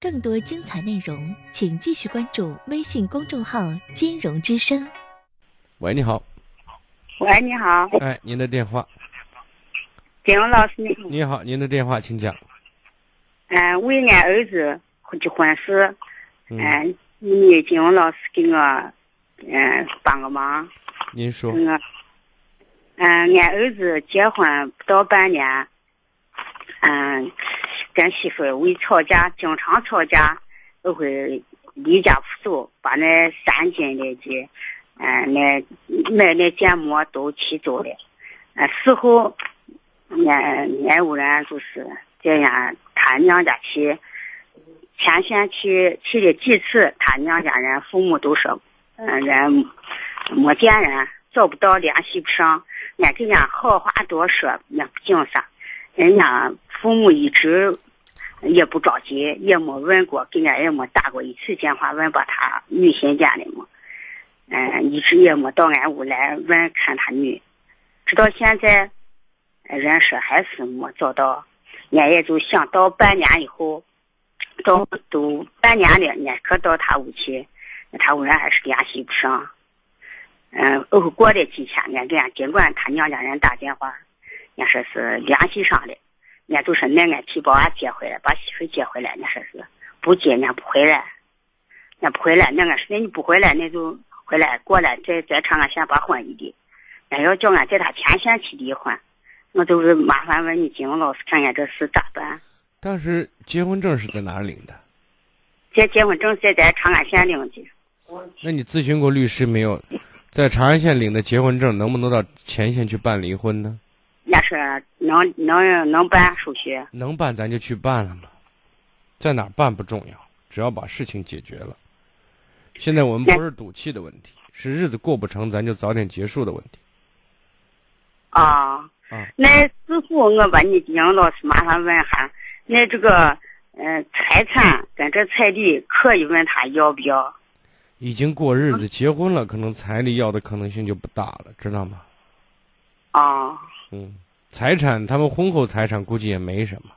更多精彩内容，请继续关注微信公众号“金融之声”。喂，你好。喂，你好。哎，您的电话。金融老师，你你好，您的电话，请讲。嗯，为俺儿子结婚事，嗯，你金融老师给我，嗯，帮个忙。您说。嗯，嗯，俺儿子结婚不到半年，嗯，跟媳妇儿为吵架，经常吵架，都会离家出走，把那三斤的这，嗯，那买那芥末都提走了。嗯，事后，俺俺屋人就是这样。他娘家去，前线去去了几次，他娘家人父母都说，嗯，人没见人，找不到，联系不上。俺给人家好话多说，也不经啥。人家父母一直也不着急，也没问过，给俺也没打过一次电话问过他女新见的么？嗯，一直也没到俺屋来问看他女，直到现在，人说还是没找到。俺也就想到半年以后，到都半年了，俺可到他屋去，他屋人还是联系不上。嗯，后过了几天，俺给俺尽管他娘家人打电话，俺说是联系上了，俺就说那俺替把俺接回来，把媳妇接回来。俺说是不接，俺不回来，俺不回来。那俺说那你不回来，那就回来过来，再再长安县把婚离的。俺要叫俺在他前线去离婚。我就是麻烦问你金文老师看看这事咋办？当时结婚证是在哪领的？这结婚证是在长安县领的。那你咨询过律师没有？在长安县领的结婚证能不能到前线去办离婚呢？那是能能能办手续。能办咱就去办了嘛，在哪办不重要，只要把事情解决了。现在我们不是赌气的问题，是日子过不成，咱就早点结束的问题。啊。那师傅，我把你，杨老师，麻烦问下，那这个，嗯，财产跟这彩礼，可以问他要不要？已经过日子，结婚了，可能彩礼要的可能性就不大了，知道吗？啊。嗯，财产，他们婚后财产估计也没什么，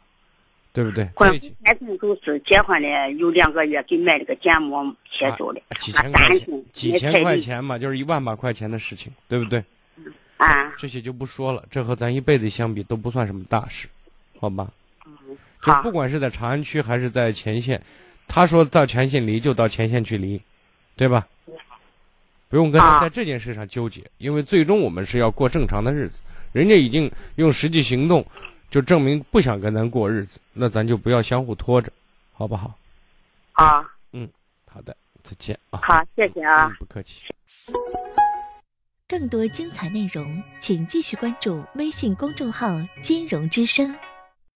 对不对？婚后财产就是结婚了有两个月，给买了个建模切走了，几千块钱，几千块钱嘛，就是一万把块钱的事情，对不对？啊，这些就不说了，这和咱一辈子相比都不算什么大事，好吧？嗯，就不管是在长安区还是在前线，他说到前线离就到前线去离，对吧？不用跟他在这件事上纠结，因为最终我们是要过正常的日子，人家已经用实际行动就证明不想跟咱过日子，那咱就不要相互拖着，好不好？啊，嗯，好的，再见啊。好，谢谢啊。不客气。更多精彩内容，请继续关注微信公众号“金融之声”。